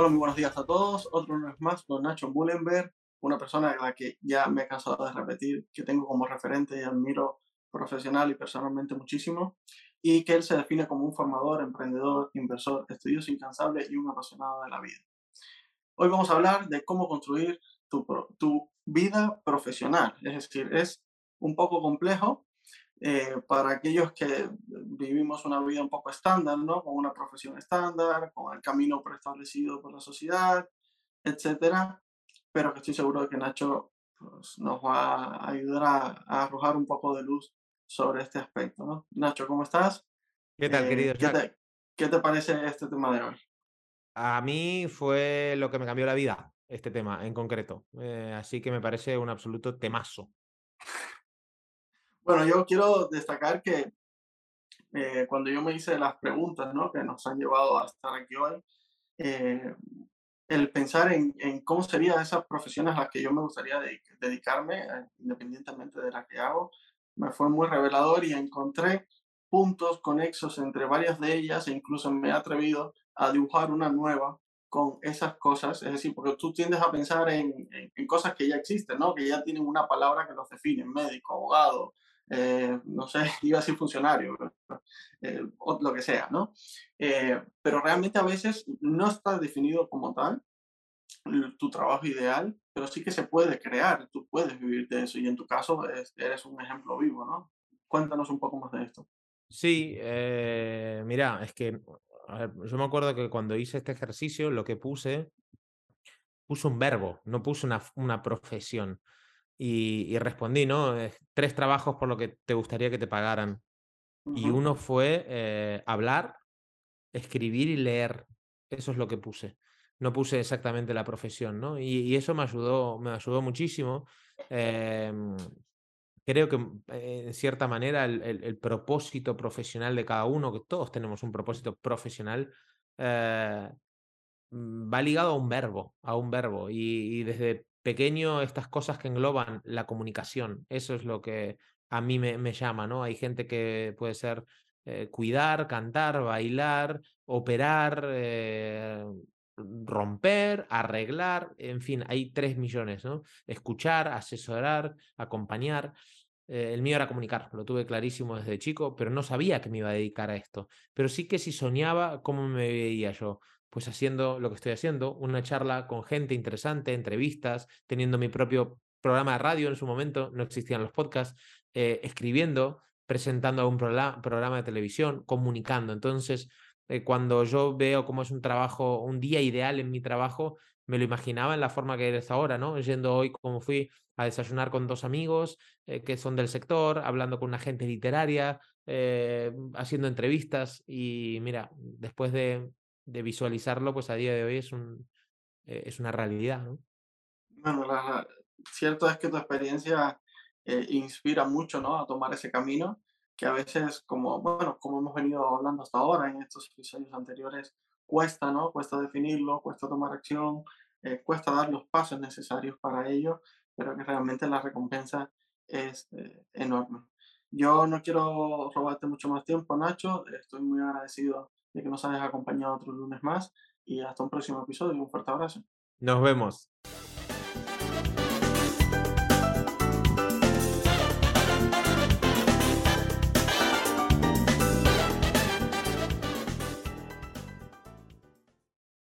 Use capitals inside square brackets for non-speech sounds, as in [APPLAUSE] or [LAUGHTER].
Hola, muy buenos días a todos. Otro lunes más con Nacho Bullenberg, una persona a la que ya me he cansado de repetir, que tengo como referente y admiro profesional y personalmente muchísimo, y que él se define como un formador, emprendedor, inversor, estudioso incansable y un apasionado de la vida. Hoy vamos a hablar de cómo construir tu, tu vida profesional, es decir, es un poco complejo, eh, para aquellos que vivimos una vida un poco estándar, ¿no? Con una profesión estándar, con el camino preestablecido por la sociedad, etcétera, pero que estoy seguro de que Nacho pues, nos va a ayudar a, arrojar un poco de luz sobre este aspecto, ¿no? Nacho, ¿cómo estás? ¿Qué tal, querido? Eh, ¿qué te, ¿qué, te, parece este tema de hoy? A mí fue lo que me cambió la vida, este tema en concreto. Eh, así que me parece un absoluto temazo. Bueno, yo quiero destacar que eh, cuando yo me hice las preguntas ¿no? que nos han llevado a estar aquí hoy, eh, el pensar en, en, cómo serían esas profesiones a las que yo me gustaría dedicarme, eh, independientemente de las que hago, me fue muy revelador y encontré puntos conexos entre varias de ellas e incluso me he atrevido a dibujar una nueva con esas cosas, es decir, porque tú tiendes a pensar en, en, en cosas que ya existen, ¿no? que ya tienen una palabra que los define, médico, abogado, eh, no sé, [LAUGHS] iba a ser funcionario, eh, o lo que sea, ¿no? Eh, pero realmente a veces no está definido como tal tu trabajo ideal, pero sí que se puede crear, tú puedes vivir de eso y en tu caso eres un ejemplo vivo, ¿no? Cuéntanos un poco más de esto. Sí, mira, es que yo me acuerdo que cuando hice este ejercicio lo que puse, puse un verbo, no puse una, una profesión. Y, respondí, ¿no? Tres trabajos por lo que te gustaría que te pagaran. Y uno fue eh, hablar, escribir y leer. Eso es lo que puse. No puse exactamente la profesión, ¿no? Y, eso me ayudó, me ayudó muchísimo. Em, creo que eh, en cierta manera el, propósito profesional de cada uno, que todos tenemos un propósito profesional, eh, va ligado a un verbo, a un verbo. y desde pequeño estas cosas que engloban la comunicación. Eso es lo que a mí me, llama, ¿no? Hay gente que puede ser eh, cuidar, cantar, bailar, operar, eh, romper, arreglar, en fin, hay tres millones, ¿no? Escuchar, asesorar, acompañar. Eh, el mío era comunicar, lo tuve clarísimo desde chico, pero no sabía que me iba a dedicar a esto. Pero sí que si soñaba, ¿cómo me veía yo? Pues haciendo lo que estoy haciendo, una charla con gente interesante, entrevistas, teniendo mi propio programa de radio en su momento, no existían los podcasts, eh, escribiendo, presentando un programa de televisión, comunicando. Entonces, eh, cuando yo veo cómo es un trabajo, un día ideal en mi trabajo, me lo imaginaba en la forma que eres ahora, ¿no? Yendo hoy como fui a desayunar con dos amigos eh, que son del sector, hablando con una gente literaria, haciendo entrevistas y mira, después de de visualizarlo, pues a día de hoy es, un, eh, es una realidad, ¿no? Bueno, cierto es que tu experiencia eh, inspira mucho, ¿no? A tomar ese camino, que a veces, como, bueno, como hemos venido hablando hasta ahora en estos episodios anteriores, cuesta, ¿no? Cuesta definirlo, cuesta tomar acción, eh, cuesta dar los pasos necesarios para ello, pero que realmente la recompensa es enorme. Yo no quiero robarte mucho más tiempo, Nacho. Estoy muy agradecido de que nos hayas acompañado otro lunes más y hasta un próximo episodio. Un fuerte abrazo. Nos vemos.